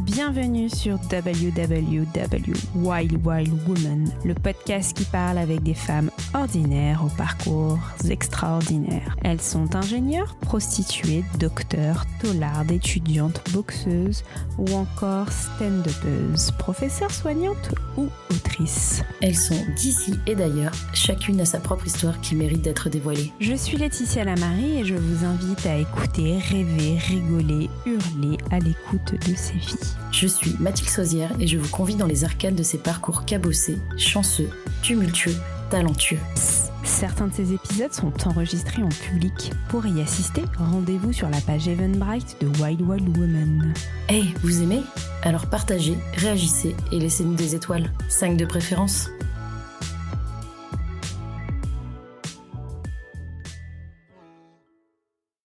Bienvenue sur WWW Wild Wild Woman, le podcast qui parle avec des femmes ordinaires aux parcours extraordinaires. Elles sont ingénieures, prostituées, docteurs, taulardes, étudiantes, boxeuses ou encore stand-upeuses, professeurs soignantes ou Elles sont d'ici et d'ailleurs, chacune a sa propre histoire qui mérite d'être dévoilée. Je suis Laetitia Lamarie et je vous invite à écouter, rêver, rigoler, hurler à l'écoute de ces vies. Je suis Mathilde Sauzière et je vous convie dans les arcades de ces parcours cabossés, chanceux, tumultueux, talentueux. Certains de ces épisodes sont enregistrés en public. Pour y assister, rendez-vous sur la page Eventbrite de Wild Wild Woman. Hey, vous aimez? Alors partagez, réagissez et laissez-nous des étoiles. 5 de préférence.